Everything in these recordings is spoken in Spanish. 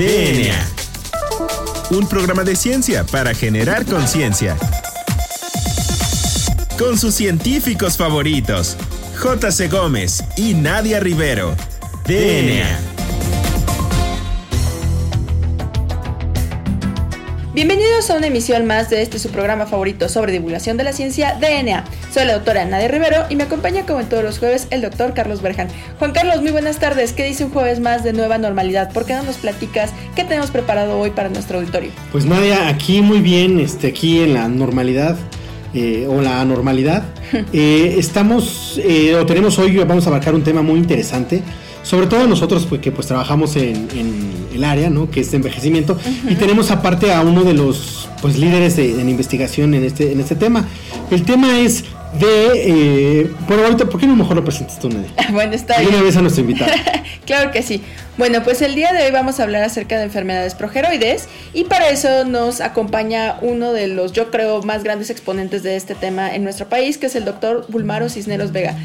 DNA. Un programa de ciencia para generar conciencia. Con sus científicos favoritos, J.C. Gómez y Nadia Rivero. DNA. Bienvenidos a una emisión más de este su programa favorito sobre divulgación de la ciencia, DNA. Soy la doctora Nadia Rivero y me acompaña como en todos los jueves el doctor Carlos Berjan. Juan Carlos, muy buenas tardes. ¿Qué dice un jueves más de nueva normalidad? ¿Por qué no nos platicas qué tenemos preparado hoy para nuestro auditorio? Pues Nadia, aquí muy bien, este, aquí en la normalidad. Eh, o la anormalidad. Eh, estamos, eh, o tenemos hoy, vamos a abarcar un tema muy interesante sobre todo nosotros pues, que pues trabajamos en, el área, ¿no? Que es de envejecimiento y tenemos aparte a uno de los pues líderes de, en investigación en este en este tema. El tema es de... Eh, bueno, ahorita, ¿por qué no mejor lo presentas tú, Nadia? bueno, está bien. Una vez a nuestro invitado. claro que sí. Bueno, pues el día de hoy vamos a hablar acerca de enfermedades progeroides y para eso nos acompaña uno de los, yo creo, más grandes exponentes de este tema en nuestro país, que es el doctor Bulmaro Cisneros Vega.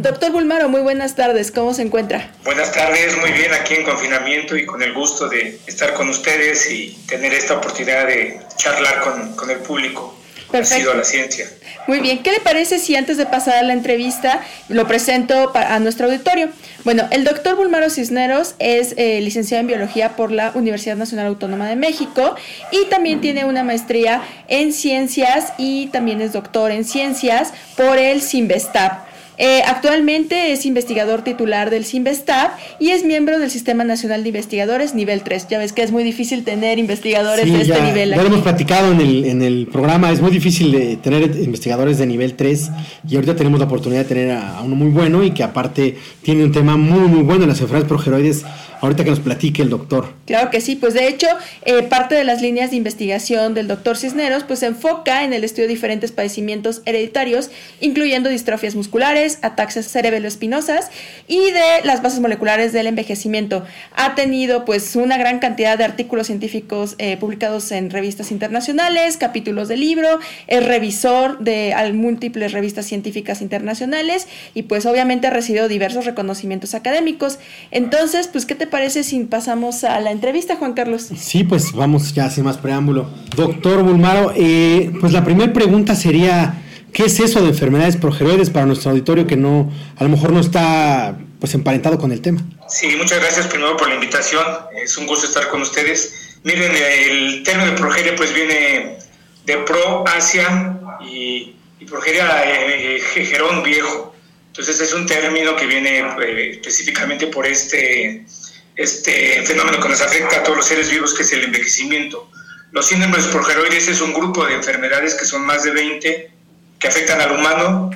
Doctor Bulmaro, muy buenas tardes, ¿cómo se encuentra? Buenas tardes, muy bien, aquí en confinamiento y con el gusto de estar con ustedes y tener esta oportunidad de charlar con, con el público. Perfecto. Ha sido la ciencia. Muy bien, ¿qué le parece si antes de pasar a la entrevista lo presento a nuestro auditorio? Bueno, el doctor Bulmaro Cisneros es eh, licenciado en biología por la Universidad Nacional Autónoma de México y también tiene una maestría en ciencias y también es doctor en ciencias por el CIMBESTAP. Eh, actualmente es investigador titular del CIMBESTAP y es miembro del Sistema Nacional de Investigadores nivel 3. Ya ves que es muy difícil tener investigadores de este nivel. Ya lo hemos platicado en el, en el programa, es muy difícil tener investigadores de nivel 3 y ahorita tenemos la oportunidad de tener a, a uno muy bueno y que aparte tiene un tema muy, muy bueno en las enfermedades progeroides ahorita que nos platique el doctor. Claro que sí, pues de hecho, eh, parte de las líneas de investigación del doctor Cisneros, pues se enfoca en el estudio de diferentes padecimientos hereditarios, incluyendo distrofias musculares, ataxias cerebelo-espinosas y de las bases moleculares del envejecimiento. Ha tenido pues una gran cantidad de artículos científicos eh, publicados en revistas internacionales, capítulos de libro, es revisor de múltiples revistas científicas internacionales y pues obviamente ha recibido diversos reconocimientos académicos. Entonces, pues, ¿qué te parece si pasamos a la entrevista, Juan Carlos? Sí, pues vamos ya sin más preámbulo. Doctor Bulmaro, eh, pues la primera pregunta sería, ¿qué es eso de enfermedades progeroides para nuestro auditorio que no, a lo mejor no está pues emparentado con el tema? Sí, muchas gracias primero por la invitación. Es un gusto estar con ustedes. Miren, el término de progeria pues viene de pro, Asia y, progeria eh, eh viejo. Entonces es un término que viene eh, específicamente por este este fenómeno que nos afecta a todos los seres vivos, que es el envejecimiento. Los síndromes progeroides es un grupo de enfermedades que son más de 20 que afectan al humano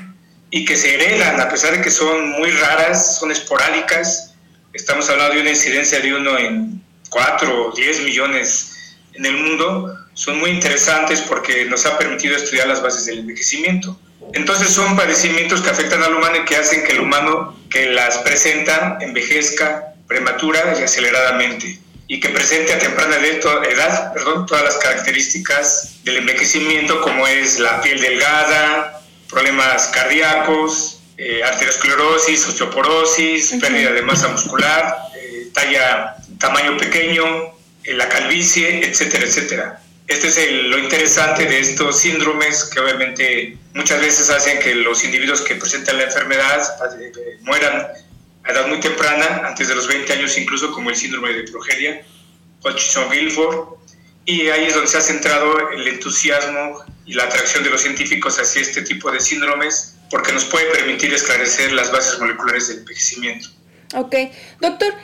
y que se heredan, a pesar de que son muy raras, son esporádicas. Estamos hablando de una incidencia de uno en 4 o 10 millones en el mundo. Son muy interesantes porque nos ha permitido estudiar las bases del envejecimiento. Entonces son padecimientos que afectan al humano y que hacen que el humano que las presenta envejezca prematura y aceleradamente y que presente a temprana edad perdón, todas las características del envejecimiento como es la piel delgada, problemas cardíacos, eh, arteriosclerosis, osteoporosis, pérdida de masa muscular, eh, talla, tamaño pequeño, eh, la calvicie, etcétera, etcétera. Este es lo interesante de estos síndromes que obviamente muchas veces hacen que los individuos que presentan la enfermedad mueran a edad muy temprana, antes de los 20 años incluso, como el síndrome de progeria, Hodgson-Gilford, y ahí es donde se ha centrado el entusiasmo y la atracción de los científicos hacia este tipo de síndromes, porque nos puede permitir esclarecer las bases moleculares del envejecimiento. Ok, doctor,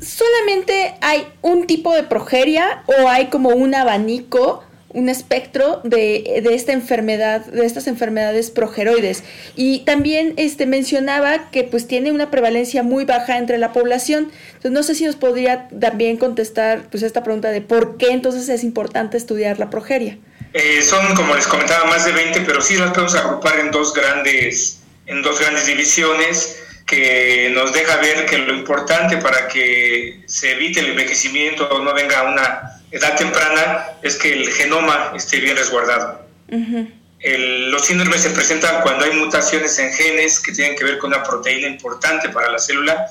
¿solamente hay un tipo de progeria o hay como un abanico un espectro de, de, esta enfermedad, de estas enfermedades progeroides. Y también este, mencionaba que pues tiene una prevalencia muy baja entre la población. Entonces no sé si nos podría también contestar pues esta pregunta de por qué entonces es importante estudiar la progeria. Eh, son, como les comentaba, más de 20, pero sí las podemos agrupar en dos grandes, en dos grandes divisiones que nos deja ver que lo importante para que se evite el envejecimiento o no venga una edad temprana es que el genoma esté bien resguardado. los síndromes se presentan cuando hay mutaciones en genes que tienen que ver con una proteína importante para la célula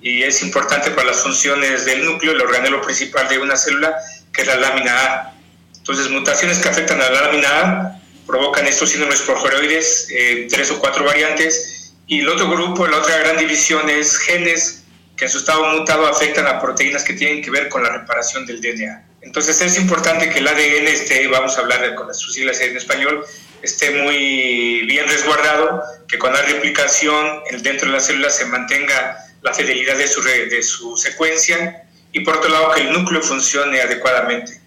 y es importante para las funciones del núcleo, el organelo principal de una célula, que es la lámina A. Entonces, mutaciones que afectan a la lámina A provocan estos síndromes progeroides, eh, tres o cuatro variantes, y el otro grupo, la otra gran división es genes que en su estado mutado afectan a proteínas que tienen que ver con la reparación del DNA. Entonces es importante que el ADN esté, vamos a hablar con las siglas en español, esté muy bien resguardado, que con la replicación dentro de las células se mantenga la fidelidad de su, de su secuencia y por otro lado que el núcleo funcione adecuadamente.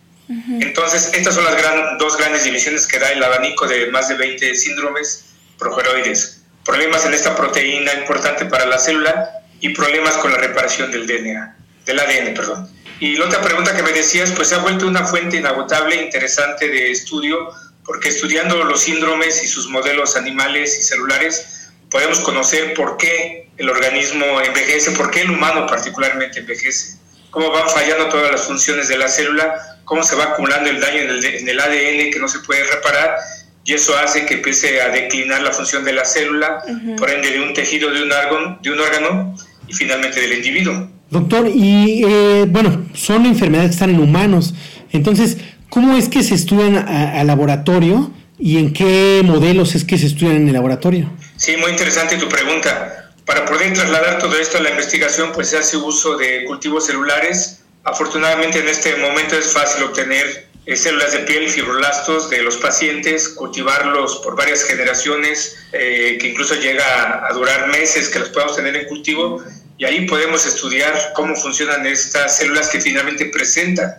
Entonces, estas son las gran, dos grandes divisiones que da el abanico de más de 20 síndromes progeroides. Problemas en esta proteína importante para la célula y problemas con la reparación del DNA, del ADN, perdón. Y la otra pregunta que me decías, pues se ha vuelto una fuente inagotable, e interesante de estudio, porque estudiando los síndromes y sus modelos animales y celulares, podemos conocer por qué el organismo envejece, por qué el humano particularmente envejece, cómo van fallando todas las funciones de la célula, cómo se va acumulando el daño en el, ADN que no se puede reparar, y eso hace que empiece a declinar la función de la célula, por ende de un tejido, de un, órgano, de un órgano y finalmente del individuo. Doctor, y eh, bueno, son enfermedades que están en humanos. Entonces, ¿cómo es que se estudian al laboratorio y en qué modelos es que se estudian en el laboratorio? Sí, muy interesante tu pregunta. Para poder trasladar todo esto a la investigación, pues se hace uso de cultivos celulares. Afortunadamente en este momento es fácil obtener eh, células de piel, fibroblastos de los pacientes, cultivarlos por varias generaciones, eh, que incluso llega a, durar meses que los podamos tener en cultivo y ahí podemos estudiar cómo funcionan estas células que finalmente presentan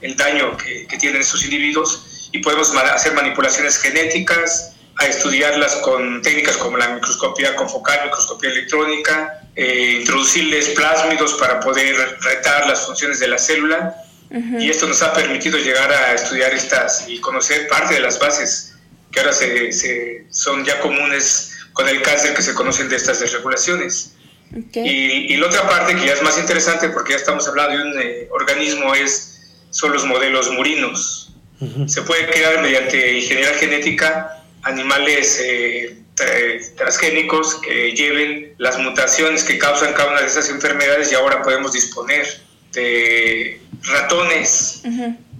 el daño que, tienen estos individuos y podemos hacer manipulaciones genéticas, a estudiarlas con técnicas como la microscopía confocal, microscopía electrónica, eh, introducirles plásmidos para poder retar las funciones de la célula. Y esto nos ha permitido llegar a estudiar estas y conocer parte de las bases que ahora se, son ya comunes con el cáncer que se conocen de estas desregulaciones. Y, la otra parte que ya es más interesante, porque ya estamos hablando de un eh, organismo, es, son los modelos murinos. Se puede crear mediante ingeniería genética animales eh, transgénicos que lleven las mutaciones que causan cada una de esas enfermedades y ahora podemos disponer de ratones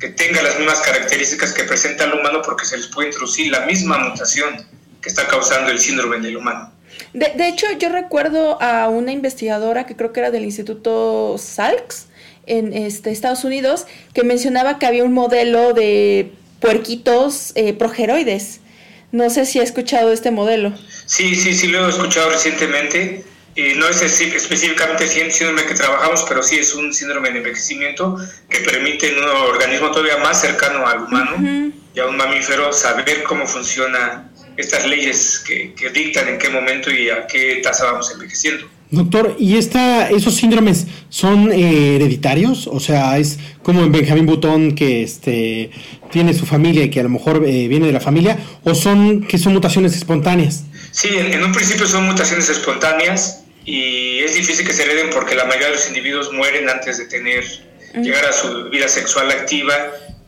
que tengan las mismas características que presenta el humano porque se les puede introducir la misma mutación que está causando el síndrome del humano. De, de, hecho, yo recuerdo a una investigadora que creo que era del Instituto Salks en este, Estados Unidos que mencionaba que había un modelo de puerquitos eh, progeroides. No sé si ha escuchado este modelo. Sí, sí, sí lo he escuchado recientemente. y no es específicamente el síndrome que trabajamos, pero sí es un síndrome de envejecimiento que permite en un organismo todavía más cercano al humano y a un mamífero saber cómo funciona estas leyes que, dictan en qué momento y a qué tasa vamos envejeciendo. Doctor, ¿y esta, esos síndromes son eh, hereditarios? O sea, es como en Benjamín Butón que este, tiene su familia y que a lo mejor eh, viene de la familia, o son que son mutaciones espontáneas? Sí, en, un principio son mutaciones espontáneas y es difícil que se hereden porque la mayoría de los individuos mueren antes de tener, llegar a su vida sexual activa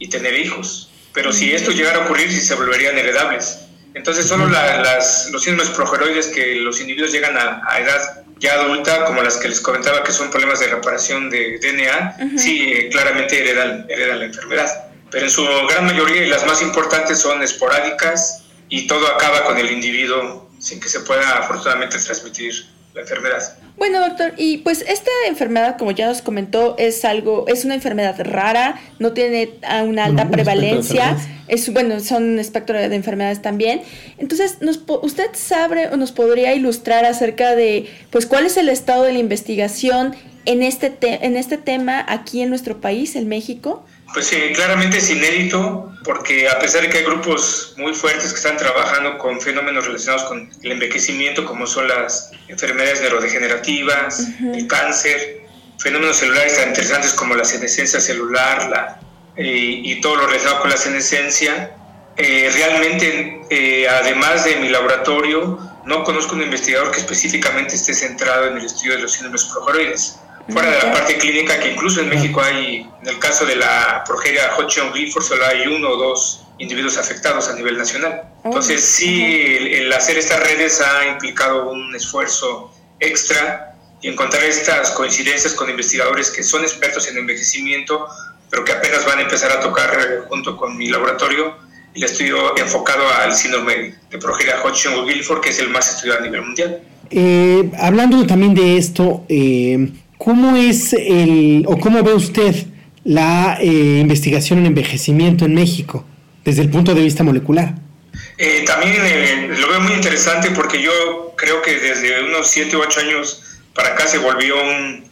y tener hijos. Pero si esto llegara a ocurrir, sí se volverían heredables. Entonces, solo las, los síndromes progeroides que los individuos llegan a, edad ya adulta, como las que les comentaba que son problemas de reparación de DNA, sí, eh, claramente heredan, heredan la enfermedad. Pero en su gran mayoría y las más importantes son esporádicas y todo acaba con el individuo sin que se pueda afortunadamente transmitir Bueno, doctor, y pues esta enfermedad, como ya nos comentó, es algo, es una enfermedad rara, no tiene una alta prevalencia, es bueno, son un espectro de enfermedades también. Entonces, nos, ¿usted sabe o nos podría ilustrar acerca de, pues, cuál es el estado de la investigación en este en este tema aquí en nuestro país, en México? Pues sí, claramente es inédito porque a pesar de que hay grupos muy fuertes que están trabajando con fenómenos relacionados con el envejecimiento, como son las enfermedades neurodegenerativas, el cáncer, fenómenos celulares tan interesantes como la senescencia celular la, eh, y todo lo relacionado con la senescencia, eh, realmente, eh, además de mi laboratorio, no conozco un investigador que específicamente esté centrado en el estudio de los síndromes progeroides fuera de la parte clínica, que incluso en México hay, en el caso de la progeria Hodgkin-Gilford, solo hay uno o dos individuos afectados a nivel nacional. Entonces, sí, el, hacer estas redes ha implicado un esfuerzo extra y encontrar estas coincidencias con investigadores que son expertos en envejecimiento, pero que apenas van a empezar a tocar junto con mi laboratorio el estudio enfocado al síndrome de progeria Hodgkin-Gilford, que es el más estudiado a nivel mundial. Eh, hablando también de esto, eh, ¿cómo es el o cómo ve usted la investigación en envejecimiento en México desde el punto de vista molecular? también lo veo muy interesante porque yo creo que desde unos 7 u 8 años para acá se volvió un,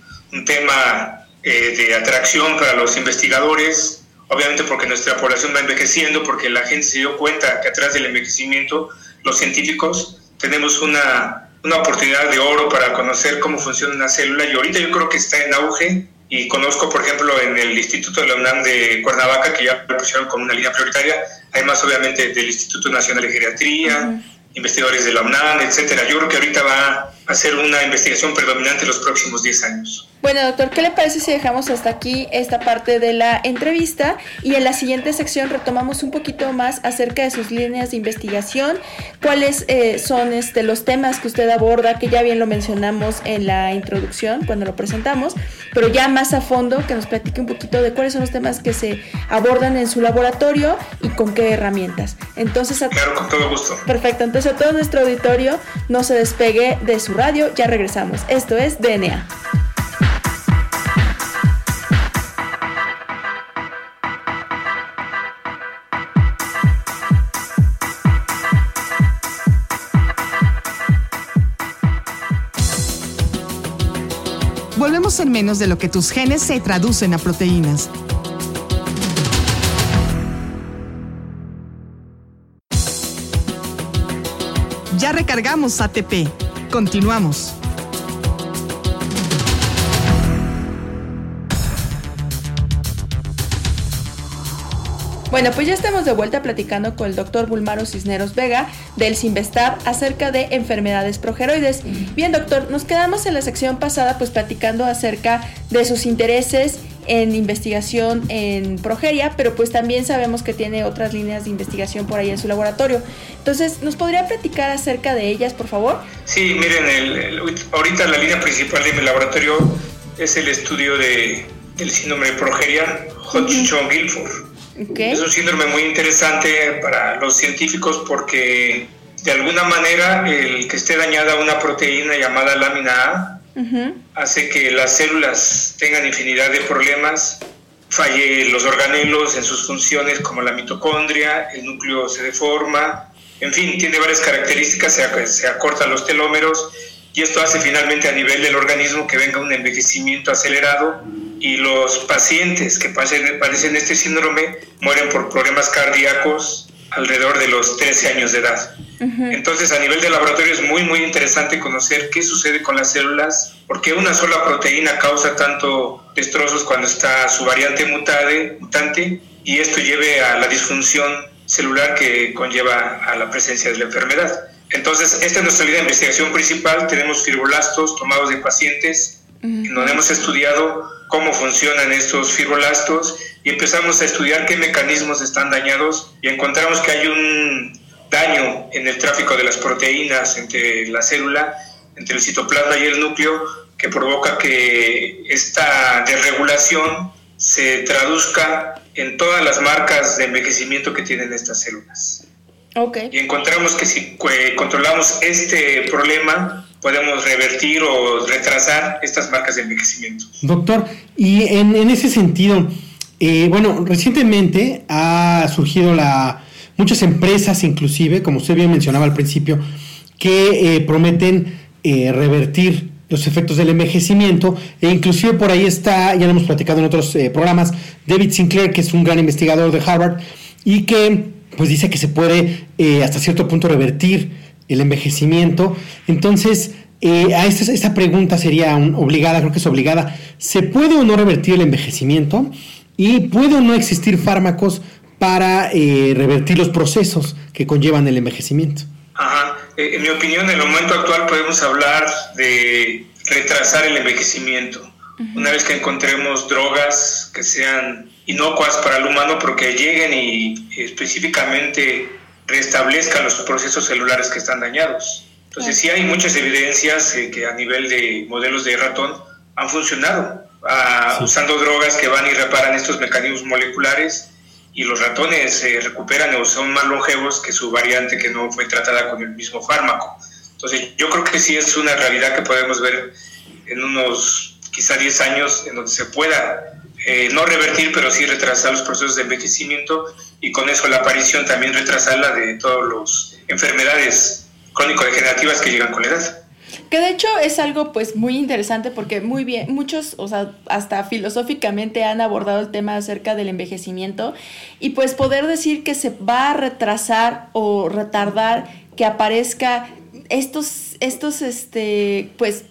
tema eh, de atracción para los investigadores, obviamente porque nuestra población va envejeciendo, porque la gente se dio cuenta que atrás del envejecimiento, los científicos tenemos una, una oportunidad de oro para conocer cómo funciona una célula y ahorita yo creo que está en auge y conozco, por ejemplo, en el Instituto de la UNAM de Cuernavaca, que ya lo pusieron como una línea prioritaria, además obviamente del Instituto Nacional de Geriatría, investigadores de la UNAM, etcétera. Yo creo que ahorita va a ser una investigación predominante los próximos 10 años. Bueno, doctor, ¿qué le parece si dejamos hasta aquí esta parte de la entrevista y en la siguiente sección retomamos un poquito más acerca de sus líneas de investigación? ¿Cuáles eh, son este, los temas que usted aborda, que ya bien lo mencionamos en la introducción cuando lo presentamos, pero ya más a fondo que nos platique un poquito de cuáles son los temas que se abordan en su laboratorio y con qué herramientas? Entonces, claro, con todo gusto. Perfecto, entonces a todo nuestro auditorio no se despegue de su radio, ya regresamos. Esto es DNA. Volvemos en menos de lo que tus genes se traducen a proteínas. Ya recargamos ATP. Continuamos. Bueno, pues ya estamos de vuelta platicando con el doctor Bulmaro Cisneros Vega del Sinvestab acerca de enfermedades progeroides. Bien, doctor, nos quedamos en la sección pasada pues platicando acerca de sus intereses en investigación en progeria, pero pues también sabemos que tiene otras líneas de investigación por ahí en su laboratorio. Entonces, ¿nos podría platicar acerca de ellas, por favor? Sí, miren, ahorita la línea principal de mi laboratorio es el estudio de, del síndrome de progeria Hodgkin-Gilford. Es un síndrome muy interesante para los científicos porque de alguna manera el que esté dañada una proteína llamada lámina A hace que las células tengan infinidad de problemas, falle los organelos en sus funciones como la mitocondria, el núcleo se deforma, en fin, tiene varias características, se, se acortan los telómeros y esto hace finalmente a nivel del organismo que venga un envejecimiento acelerado y los pacientes que padecen este síndrome mueren por problemas cardíacos alrededor de los 13 años de edad. Entonces, a nivel de laboratorio es muy, muy interesante conocer qué sucede con las células, por qué una sola proteína causa tanto destrozos cuando está su variante mutade, mutante, y esto lleve a la disfunción celular que conlleva a la presencia de la enfermedad. Entonces, esta es nuestra línea de investigación principal. Tenemos fibroblastos tomados de pacientes, donde hemos estudiado cómo funcionan estos fibrolastos y empezamos a estudiar qué mecanismos están dañados y encontramos que hay un daño en el tráfico de las proteínas entre la célula, entre el citoplasma y el núcleo, que provoca que esta desregulación se traduzca en todas las marcas de envejecimiento que tienen estas células. Okay. Y encontramos que si controlamos este problema, podemos revertir o retrasar estas marcas de envejecimiento. Doctor, y en, ese sentido, eh, bueno, recientemente ha surgido la muchas empresas, inclusive, como usted bien mencionaba al principio, que eh, prometen eh, revertir los efectos del envejecimiento e inclusive por ahí está, ya lo hemos platicado en otros programas, David Sinclair, que es un gran investigador de Harvard y que pues dice que se puede eh, hasta cierto punto revertir el envejecimiento. Entonces, eh, a esta, pregunta sería obligada, creo que es obligada. ¿Se puede o no revertir el envejecimiento? ¿Y puede o no existir fármacos para eh, revertir los procesos que conllevan el envejecimiento? Ajá. En mi opinión, en el momento actual podemos hablar de retrasar el envejecimiento. Una vez que encontremos drogas que sean inocuas para el humano porque lleguen y específicamente restablezcan los procesos celulares que están dañados. Entonces sí hay muchas evidencias eh, que a nivel de modelos de ratón han funcionado, ah, usando drogas que van y reparan estos mecanismos moleculares y los ratones se recuperan o son más longevos que su variante que no fue tratada con el mismo fármaco. Entonces yo creo que sí es una realidad que podemos ver en unos quizá 10 años en donde se pueda eh, no revertir, pero sí retrasar los procesos de envejecimiento y con eso la aparición también retrasarla de todas las enfermedades crónico-degenerativas que llegan con la edad. Que de hecho es algo pues muy interesante porque muy bien, muchos, o sea, hasta filosóficamente han abordado el tema acerca del envejecimiento y pues poder decir que se va a retrasar o retardar que aparezca estos, estos este, pues,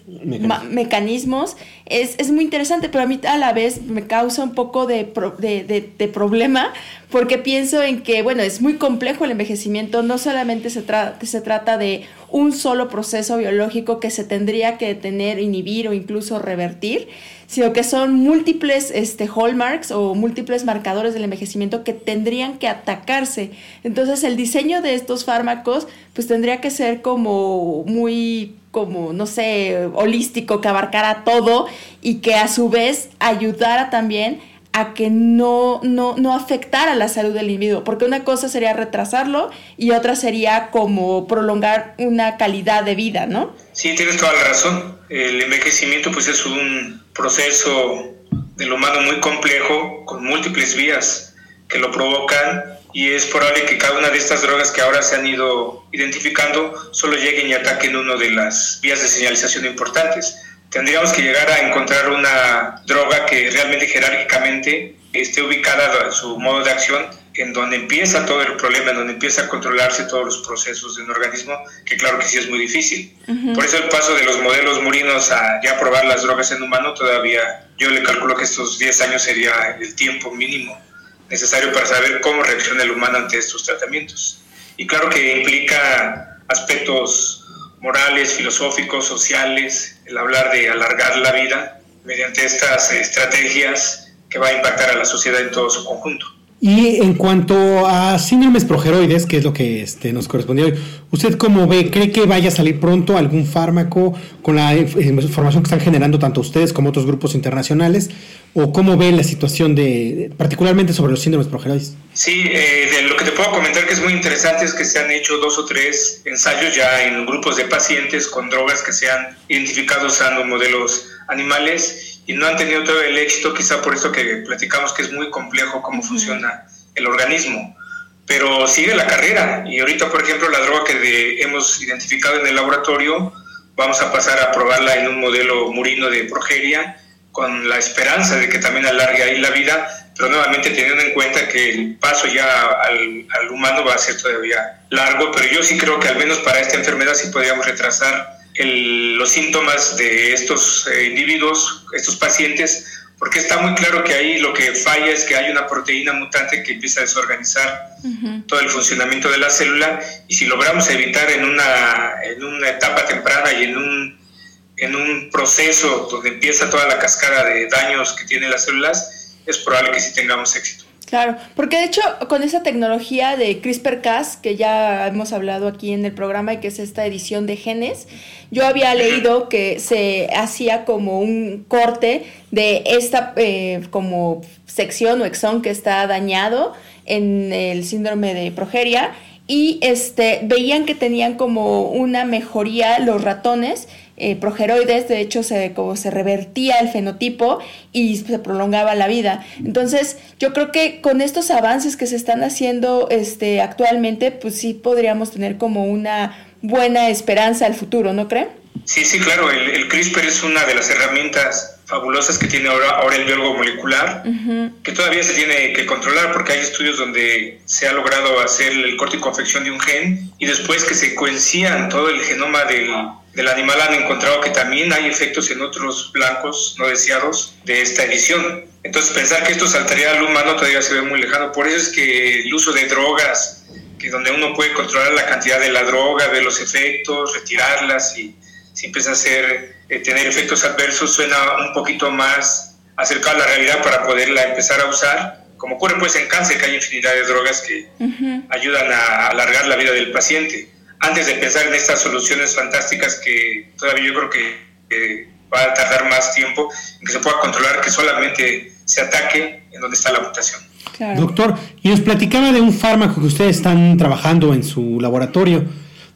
mecanismos, es, es, muy interesante, pero a mí a la vez me causa un poco de, de, de, problema porque pienso en que, bueno, es muy complejo el envejecimiento, no solamente se, se trata de un solo proceso biológico que se tendría que detener, inhibir o incluso revertir, sino que son múltiples este, hallmarks o múltiples marcadores del envejecimiento que tendrían que atacarse. Entonces el diseño de estos fármacos pues tendría que ser como muy como, no sé, holístico, que abarcara todo y que a su vez ayudara también a que no, no, no afectara la salud del individuo, porque una cosa sería retrasarlo y otra sería como prolongar una calidad de vida, ¿no? Sí, tienes toda la razón. El envejecimiento pues es un proceso del humano muy complejo, con múltiples vías que lo provocan y es probable que cada una de estas drogas que ahora se han ido identificando solo lleguen y ataquen una de las vías de señalización importantes tendríamos que llegar a encontrar una droga que realmente jerárquicamente esté ubicada en su modo de acción en donde empieza todo el problema, en donde empieza a controlarse todos los procesos de un organismo, que claro que sí es muy difícil. Por eso el paso de los modelos murinos a ya probar las drogas en humano, todavía yo le calculo que estos 10 años sería el tiempo mínimo necesario para saber cómo reacciona el humano ante estos tratamientos. Y claro que implica aspectos morales, filosóficos, sociales, el hablar de alargar la vida mediante estas estrategias que va a impactar a la sociedad en todo su conjunto. Y en cuanto a síndromes progeroides, que es lo que este, nos correspondió hoy, ¿usted cómo ve? ¿Cree que vaya a salir pronto algún fármaco con la información que están generando tanto ustedes como otros grupos internacionales? ¿O cómo ve la situación de, particularmente sobre los síndromes progeroides? Sí, eh, de lo que te puedo comentar que es muy interesante es que se han hecho dos o tres ensayos ya en grupos de pacientes con drogas que se han identificado usando modelos animales y no han tenido todo el éxito, quizá por eso que platicamos que es muy complejo cómo funciona el organismo. Pero sigue la carrera y ahorita, por ejemplo, la droga que hemos identificado en el laboratorio, vamos a pasar a probarla en un modelo murino de progeria con la esperanza de que también alargue ahí la vida, pero nuevamente teniendo en cuenta que el paso ya al, al humano va a ser todavía largo, pero yo sí creo que al menos para esta enfermedad sí podríamos retrasar los síntomas de estos eh, individuos, estos pacientes, porque está muy claro que ahí lo que falla es que hay una proteína mutante que empieza a desorganizar todo el funcionamiento de la célula y si logramos evitar en una, en una etapa temprana y en un, en un proceso donde empieza toda la cascada de daños que tienen las células, es probable que sí tengamos éxito. Claro, porque de hecho con esa tecnología de CRISPR-Cas que ya hemos hablado aquí en el programa y que es esta edición de genes, yo había leído que se hacía como un corte de esta eh, como sección o exón que está dañado en el síndrome de progeria y este veían que tenían como una mejoría los ratones eh, progeroides, de hecho se, como se revertía el fenotipo y se prolongaba la vida. Entonces, yo creo que con estos avances que se están haciendo este, actualmente, pues sí podríamos tener como una buena esperanza al futuro, ¿no creen? Sí, sí, claro, el, CRISPR es una de las herramientas fabulosas que tiene ahora, ahora el biólogo molecular, que todavía se tiene que controlar porque hay estudios donde se ha logrado hacer el corte y confección de un gen y después que secuencian todo el genoma del, del animal han encontrado que también hay efectos en otros blancos no deseados de esta edición. Entonces pensar que esto saltaría al humano todavía se ve muy lejano. Por eso es que el uso de drogas, que donde uno puede controlar la cantidad de la droga, ver los efectos, retirarlas y si empieza a ser, eh, tener efectos adversos, suena un poquito más acercado a la realidad para poderla empezar a usar. Como ocurre pues en cáncer, que hay infinidad de drogas que ayudan a alargar la vida del paciente antes de pensar en estas soluciones fantásticas que todavía yo creo que va a tardar más tiempo en que se pueda controlar que solamente se ataque en donde está la mutación. Doctor, y nos platicaba de un fármaco que ustedes están trabajando en su laboratorio.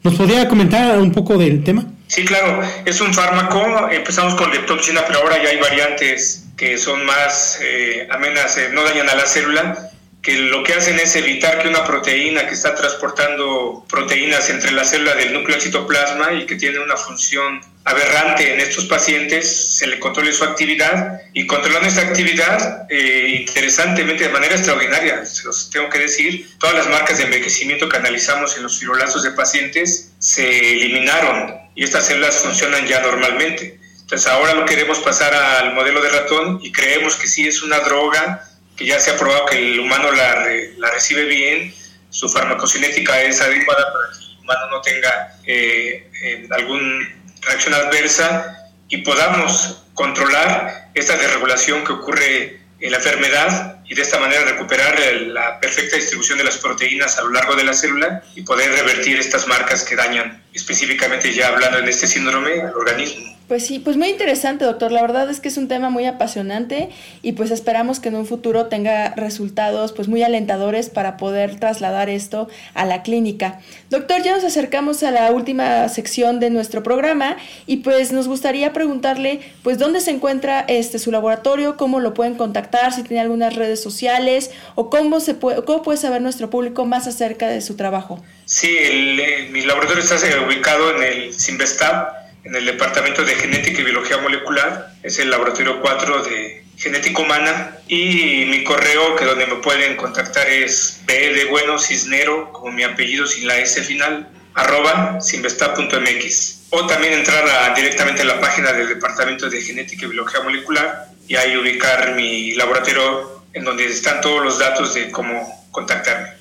¿Nos podría comentar un poco del tema? Sí, claro, es un fármaco, empezamos con leptoxina, pero ahora ya hay variantes que son más eh, amenas, eh, no dañan a la célula que lo que hacen es evitar que una proteína que está transportando proteínas entre la célula del núcleo citoplasma y que tiene una función aberrante en estos pacientes, se le controle su actividad y controlando esta actividad, eh, interesantemente, de manera extraordinaria, se los tengo que decir, todas las marcas de envejecimiento que analizamos en los fibrolazos de pacientes se eliminaron y estas células funcionan ya normalmente. Entonces ahora lo queremos pasar al modelo de ratón y creemos que sí es una droga que ya se ha probado que el humano la, recibe bien, su farmacocinética es adecuada para que el humano no tenga eh, eh, alguna reacción adversa y podamos controlar esta desregulación que ocurre en la enfermedad y de esta manera recuperar la perfecta distribución de las proteínas a lo largo de la célula y poder revertir estas marcas que dañan específicamente ya hablando en este síndrome al organismo. Pues sí, pues muy interesante, doctor. La verdad es que es un tema muy apasionante y pues esperamos que en un futuro tenga resultados pues muy alentadores para poder trasladar esto a la clínica. Doctor, ya nos acercamos a la última sección de nuestro programa y pues nos gustaría preguntarle pues dónde se encuentra este su laboratorio, cómo lo pueden contactar, si tiene algunas redes sociales o cómo se puede cómo puede saber nuestro público más acerca de su trabajo. Sí, el, mi laboratorio está ubicado en el Simvestab en el Departamento de Genética y Biología Molecular, es el laboratorio 4 de genética humana. Y mi correo que donde me pueden contactar es b de bueno cisnero como mi apellido sin la s final arroba sinvesta.mx o también entrar directamente a la página del Departamento de Genética y Biología Molecular y ahí ubicar mi laboratorio en donde están todos los datos de cómo contactarme.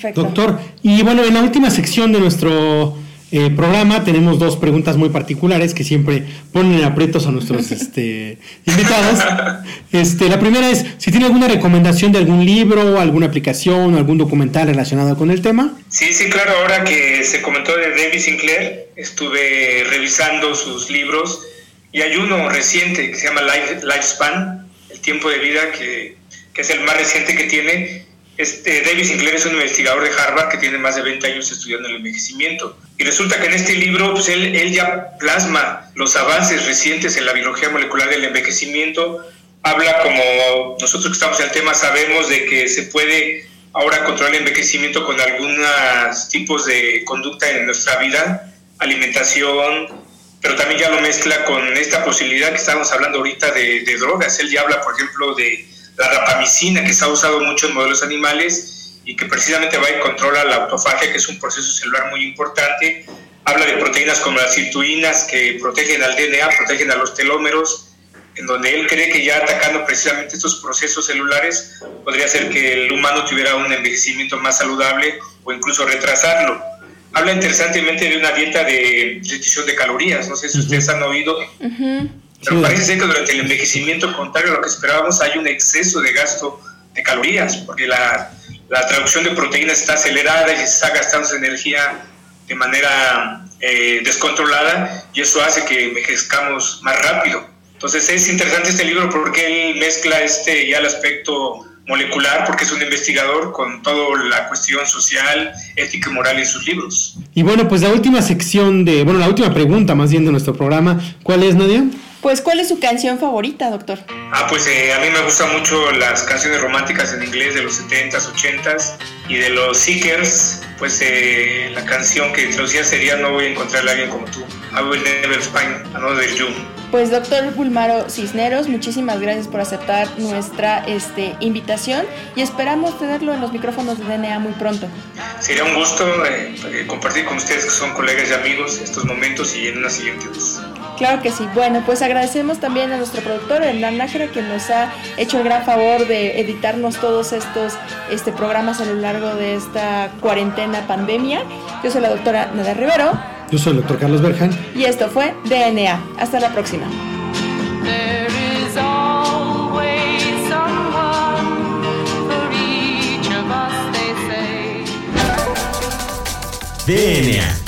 Perfecto. Doctor, y bueno, en la última sección de nuestro eh, programa tenemos dos preguntas muy particulares que siempre ponen aprietos a nuestros este, invitados. Este, la primera es si tiene alguna recomendación de algún libro, alguna aplicación, algún documental relacionado con el tema. Sí, sí, claro. Ahora que se comentó de David Sinclair, estuve revisando sus libros y hay uno reciente que se llama Life, Lifespan, el tiempo de vida, que, que es el más reciente que tiene este, David Sinclair es un investigador de Harvard que tiene más de 20 años estudiando el envejecimiento. Y resulta que en este libro pues, él, él, ya plasma los avances recientes en la biología molecular del envejecimiento. Habla como nosotros que estamos en el tema sabemos de que se puede ahora controlar el envejecimiento con algunos tipos de conducta en nuestra vida, alimentación, pero también ya lo mezcla con esta posibilidad que estamos hablando ahorita de, de drogas. Él ya habla, por ejemplo, de la rapamicina que se ha usado mucho en modelos animales y que precisamente va y controla la autofagia, que es un proceso celular muy importante. Habla de proteínas como las sirtuinas que protegen al DNA, protegen a los telómeros, en donde él cree que ya atacando precisamente estos procesos celulares podría hacer que el humano tuviera un envejecimiento más saludable o incluso retrasarlo. Habla interesantemente de una dieta de restricción de calorías, no sé si ustedes han oído. Pero parece ser que durante el envejecimiento, contrario a lo que esperábamos, hay un exceso de gasto de calorías, porque la, la traducción de proteínas está acelerada y se está gastando energía de manera eh, descontrolada y eso hace que envejezcamos más rápido. Entonces es interesante este libro porque él mezcla este ya el aspecto molecular porque es un investigador con toda la cuestión social, ética y moral en sus libros. Y bueno, pues la última sección de, bueno, la última pregunta más bien de nuestro programa, ¿cuál es Nadia? Pues, ¿cuál es su canción favorita, doctor? Ah, pues eh, a mí me gustan mucho las canciones románticas en inglés de los 70s, 80s y de los Seekers. Pues eh, la canción que traducía sería No voy a encontrar a alguien como tú. I will never find another you. Pues doctor Bulmaro Cisneros, muchísimas gracias por aceptar nuestra este, invitación y esperamos tenerlo en los micrófonos de DNA muy pronto. Sería un gusto eh, compartir con ustedes que son colegas y amigos estos momentos y en una siguiente vez. Claro que sí. Bueno, pues agradecemos también a nuestro productor, Hernán Nájera, quien nos ha hecho el gran favor de editarnos todos estos este, programas a lo largo de esta cuarentena pandemia. Yo soy la doctora Nada Rivero. Yo soy el doctor Carlos Berjan. Y esto fue DNA. Hasta la próxima. DNA